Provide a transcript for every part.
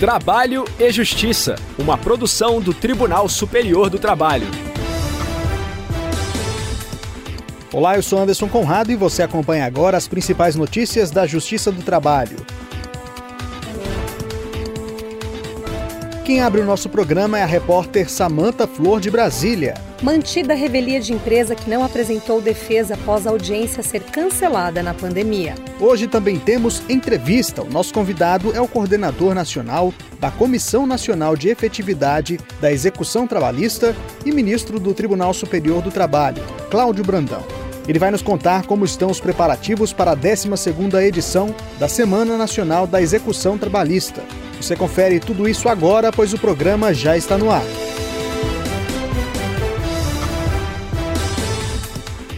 Trabalho e Justiça, uma produção do Tribunal Superior do Trabalho. Olá, eu sou Anderson Conrado e você acompanha agora as principais notícias da Justiça do Trabalho. Quem abre o nosso programa é a repórter Samanta Flor de Brasília. Mantida a revelia de empresa que não apresentou defesa após a audiência ser cancelada na pandemia. Hoje também temos entrevista. O nosso convidado é o coordenador nacional da Comissão Nacional de Efetividade da Execução Trabalhista e ministro do Tribunal Superior do Trabalho, Cláudio Brandão. Ele vai nos contar como estão os preparativos para a 12ª edição da Semana Nacional da Execução Trabalhista. Você confere tudo isso agora, pois o programa já está no ar.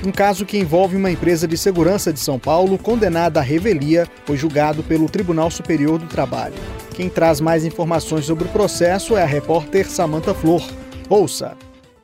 Um caso que envolve uma empresa de segurança de São Paulo condenada à revelia foi julgado pelo Tribunal Superior do Trabalho. Quem traz mais informações sobre o processo é a repórter Samanta Flor. Ouça!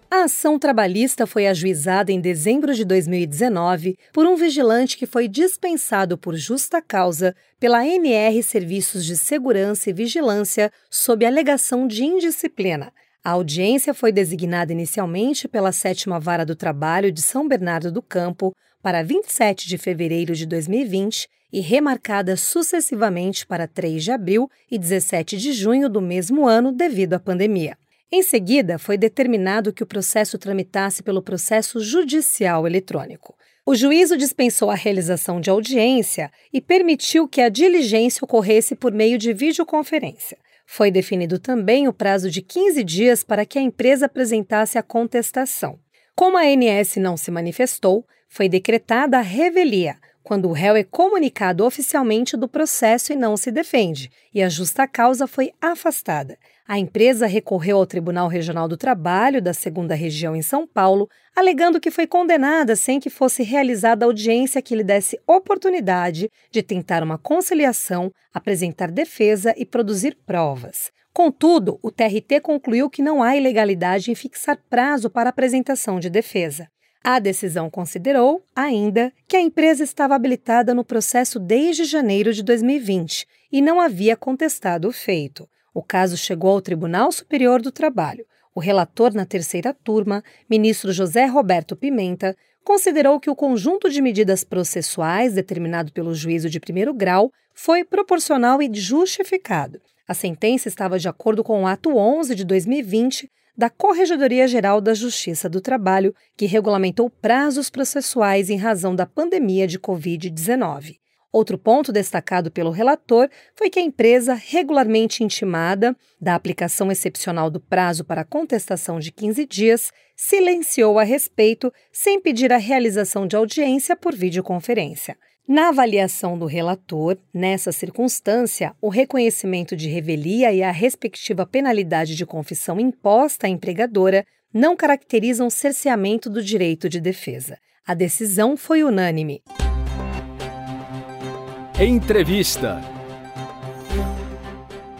A ação trabalhista foi ajuizada em dezembro de 2019 por um vigilante que foi dispensado por justa causa pela NR Serviços de Segurança e Vigilância sob alegação de indisciplina. A audiência foi designada inicialmente pela Sétima Vara do Trabalho de São Bernardo do Campo para 27 de fevereiro de 2020 e remarcada sucessivamente para 3 de abril e 17 de junho do mesmo ano devido à pandemia. Em seguida, foi determinado que o processo tramitasse pelo processo judicial eletrônico. O juízo dispensou a realização de audiência e permitiu que a diligência ocorresse por meio de videoconferência. Foi definido também o prazo de 15 dias para que a empresa apresentasse a contestação. Como a ANS não se manifestou, foi decretada a revelia, quando o réu é comunicado oficialmente do processo e não se defende, e a justa causa foi afastada. A empresa recorreu ao Tribunal Regional do Trabalho da Segunda Região em São Paulo, alegando que foi condenada sem que fosse realizada audiência que lhe desse oportunidade de tentar uma conciliação, apresentar defesa e produzir provas. Contudo, o TRT concluiu que não há ilegalidade em fixar prazo para apresentação de defesa. A decisão considerou, ainda, que a empresa estava habilitada no processo desde janeiro de 2020 e não havia contestado o feito. O caso chegou ao Tribunal Superior do Trabalho. O relator na terceira turma, ministro José Roberto Pimenta, considerou que o conjunto de medidas processuais determinado pelo juízo de primeiro grau foi proporcional e justificado. A sentença estava de acordo com o ato 11 de 2020 da Corregedoria Geral da Justiça do Trabalho, que regulamentou prazos processuais em razão da pandemia de Covid-19. Outro ponto destacado pelo relator foi que a empresa, regularmente intimada da aplicação excepcional do prazo para contestação de 15 dias, silenciou a respeito sem pedir a realização de audiência por videoconferência. Na avaliação do relator, nessa circunstância, o reconhecimento de revelia e a respectiva penalidade de confissão imposta à empregadora não caracterizam cerceamento do direito de defesa. A decisão foi unânime. Entrevista.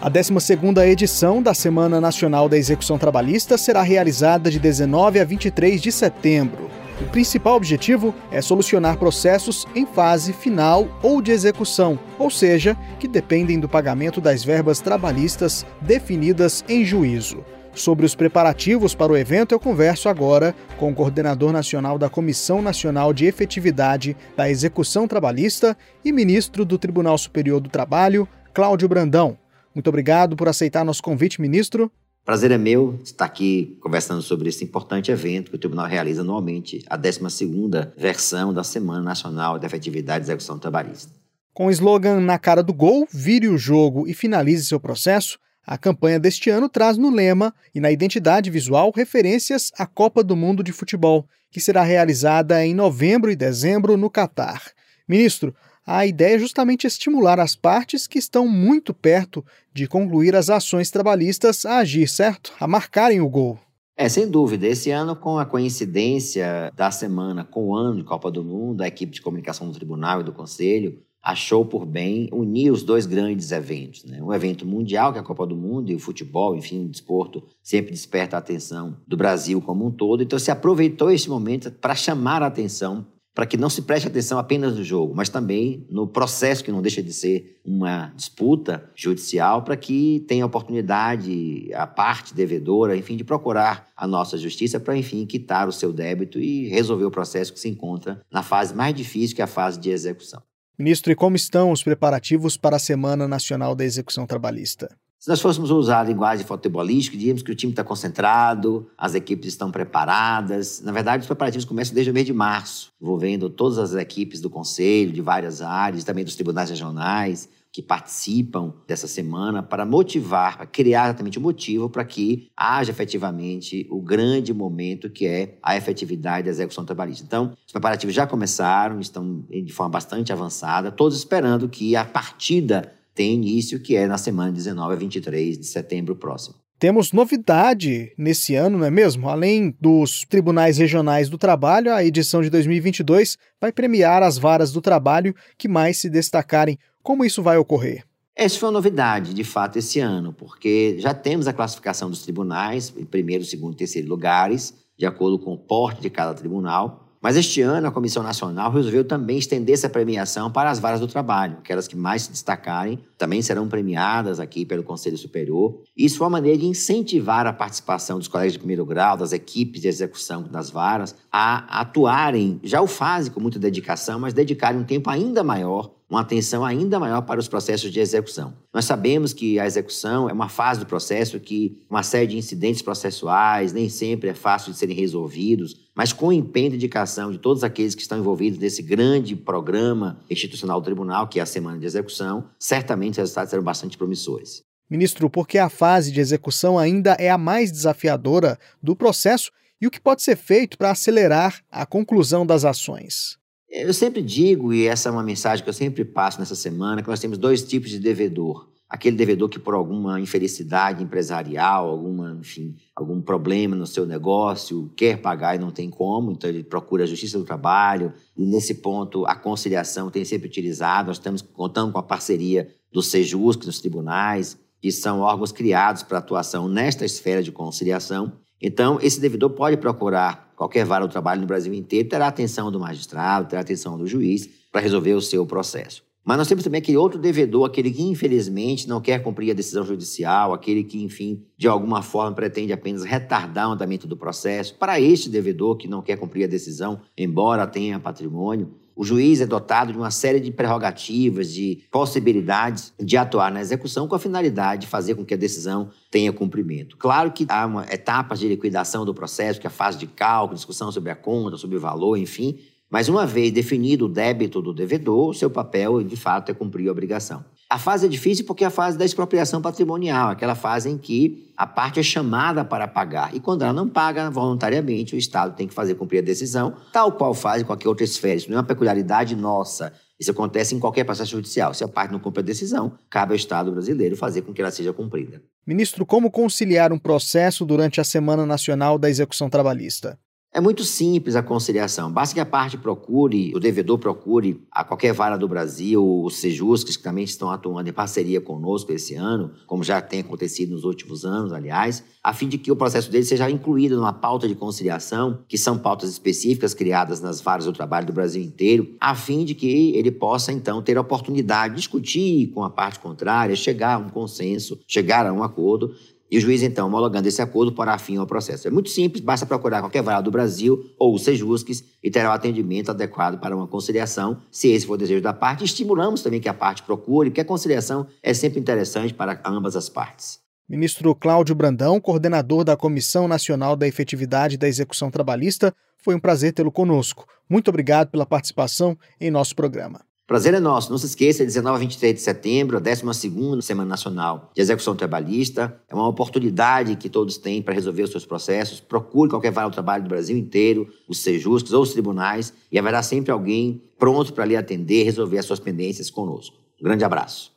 A 12ª edição da Semana Nacional da Execução Trabalhista será realizada de 19 a 23 de setembro. O principal objetivo é solucionar processos em fase final ou de execução, ou seja, que dependem do pagamento das verbas trabalhistas definidas em juízo. Sobre os preparativos para o evento, eu converso agora com o coordenador nacional da Comissão Nacional de Efetividade da Execução Trabalhista e ministro do Tribunal Superior do Trabalho, Cláudio Brandão. Muito obrigado por aceitar nosso convite, ministro. Prazer é meu estar aqui conversando sobre esse importante evento que o Tribunal realiza anualmente, a 12ª versão da Semana Nacional de Efetividade e Execução Trabalhista. Com o slogan Na cara do gol, vire o jogo e finalize seu processo, a campanha deste ano traz no lema e na identidade visual referências à Copa do Mundo de Futebol, que será realizada em novembro e dezembro no Catar. Ministro, a ideia é justamente estimular as partes que estão muito perto de concluir as ações trabalhistas a agir, certo? A marcarem o gol. É, sem dúvida. Esse ano, com a coincidência da semana com o ano de Copa do Mundo, a equipe de comunicação do Tribunal e do Conselho achou por bem unir os dois grandes eventos. Né? Um evento mundial, que é a Copa do Mundo, e o futebol, enfim, o desporto sempre desperta a atenção do Brasil como um todo. Então, se aproveitou esse momento para chamar a atenção para que não se preste atenção apenas no jogo, mas também no processo, que não deixa de ser uma disputa judicial, para que tenha oportunidade a parte devedora, enfim, de procurar a nossa justiça para, enfim, quitar o seu débito e resolver o processo que se encontra na fase mais difícil, que é a fase de execução. Ministro, e como estão os preparativos para a Semana Nacional da Execução Trabalhista? Se nós fôssemos usar a linguagem futebolística, diríamos que o time está concentrado, as equipes estão preparadas. Na verdade, os preparativos começam desde o mês de março, envolvendo todas as equipes do Conselho, de várias áreas, também dos tribunais regionais, que participam dessa semana para motivar, para criar exatamente o motivo para que haja efetivamente o grande momento que é a efetividade da execução trabalhista. Então, os preparativos já começaram, estão de forma bastante avançada, todos esperando que a partida tem início, que é na semana 19 a 23 de setembro próximo. Temos novidade nesse ano, não é mesmo? Além dos tribunais regionais do trabalho, a edição de 2022 vai premiar as varas do trabalho que mais se destacarem. Como isso vai ocorrer? Essa foi uma novidade, de fato, esse ano, porque já temos a classificação dos tribunais em primeiro, segundo e terceiro lugares, de acordo com o porte de cada tribunal. Mas este ano a Comissão Nacional resolveu também estender essa premiação para as varas do trabalho. Aquelas que mais se destacarem também serão premiadas aqui pelo Conselho Superior. Isso foi uma maneira de incentivar a participação dos colegas de primeiro grau, das equipes de execução das varas, a atuarem, já o fazem com muita dedicação, mas dedicarem um tempo ainda maior uma atenção ainda maior para os processos de execução. Nós sabemos que a execução é uma fase do processo que uma série de incidentes processuais nem sempre é fácil de serem resolvidos, mas com o empenho e dedicação de todos aqueles que estão envolvidos nesse grande programa institucional do tribunal, que é a semana de execução, certamente os resultados serão bastante promissores. Ministro, por que a fase de execução ainda é a mais desafiadora do processo e o que pode ser feito para acelerar a conclusão das ações? Eu sempre digo, e essa é uma mensagem que eu sempre passo nessa semana, que nós temos dois tipos de devedor. Aquele devedor que por alguma infelicidade empresarial, alguma, enfim, algum problema no seu negócio, quer pagar e não tem como, então ele procura a justiça do trabalho. E nesse ponto, a conciliação tem sempre utilizado. Nós estamos contando com a parceria dos Sejus, nos tribunais, que são órgãos criados para atuação nesta esfera de conciliação. Então, esse devedor pode procurar qualquer vara do trabalho no Brasil inteiro, terá atenção do magistrado, terá atenção do juiz para resolver o seu processo. Mas nós temos também aquele outro devedor, aquele que infelizmente não quer cumprir a decisão judicial, aquele que, enfim, de alguma forma pretende apenas retardar o andamento do processo. Para este devedor que não quer cumprir a decisão, embora tenha patrimônio, o juiz é dotado de uma série de prerrogativas, de possibilidades de atuar na execução com a finalidade de fazer com que a decisão tenha cumprimento. Claro que há uma etapas de liquidação do processo, que é a fase de cálculo, discussão sobre a conta, sobre o valor, enfim, mas uma vez definido o débito do devedor, seu papel, de fato, é cumprir a obrigação. A fase é difícil porque é a fase da expropriação patrimonial, aquela fase em que a parte é chamada para pagar. E quando ela não paga voluntariamente, o Estado tem que fazer cumprir a decisão, tal qual faz em qualquer outra esfera. Isso não é uma peculiaridade nossa. Isso acontece em qualquer processo judicial. Se a parte não cumpre a decisão, cabe ao Estado brasileiro fazer com que ela seja cumprida. Ministro, como conciliar um processo durante a Semana Nacional da Execução Trabalhista? É muito simples a conciliação. Basta que a parte procure, o devedor procure a qualquer vara do Brasil, os Sejus, que também estão atuando em parceria conosco esse ano, como já tem acontecido nos últimos anos, aliás, a fim de que o processo dele seja incluído numa pauta de conciliação, que são pautas específicas criadas nas varas do trabalho do Brasil inteiro, a fim de que ele possa, então, ter a oportunidade de discutir com a parte contrária, chegar a um consenso, chegar a um acordo, e o juiz, então, homologando esse acordo, porá fim ao processo. É muito simples, basta procurar qualquer vara do Brasil ou o Sejusques e terá o atendimento adequado para uma conciliação, se esse for o desejo da parte. Estimulamos também que a parte procure, porque a conciliação é sempre interessante para ambas as partes. Ministro Cláudio Brandão, coordenador da Comissão Nacional da Efetividade da Execução Trabalhista, foi um prazer tê-lo conosco. Muito obrigado pela participação em nosso programa. Prazer é nosso. Não se esqueça, 19 a 23 de setembro, a 12ª Semana Nacional de Execução Trabalhista. É uma oportunidade que todos têm para resolver os seus processos. Procure qualquer vara do trabalho do Brasil inteiro, os sejuscos ou os tribunais, e haverá sempre alguém pronto para lhe atender resolver as suas pendências conosco. Um grande abraço.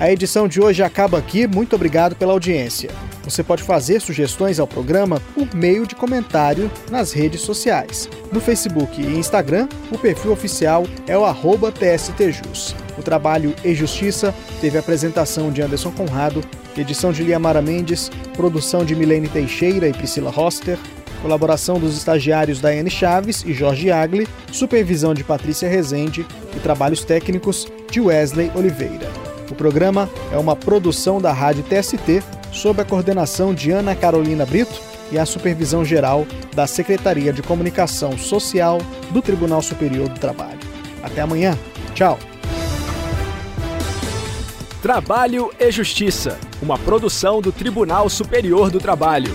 A edição de hoje acaba aqui. Muito obrigado pela audiência. Você pode fazer sugestões ao programa por meio de comentário nas redes sociais. No Facebook e Instagram, o perfil oficial é o TSTJus. O trabalho e Justiça teve apresentação de Anderson Conrado, edição de Liamara Mendes, produção de Milene Teixeira e Priscila Roster, colaboração dos estagiários Daiane Chaves e Jorge Agli, supervisão de Patrícia Rezende e trabalhos técnicos de Wesley Oliveira. O programa é uma produção da Rádio TST sob a coordenação de Ana Carolina Brito e a supervisão geral da Secretaria de Comunicação Social do Tribunal Superior do Trabalho. Até amanhã. Tchau. Trabalho e Justiça, uma produção do Tribunal Superior do Trabalho.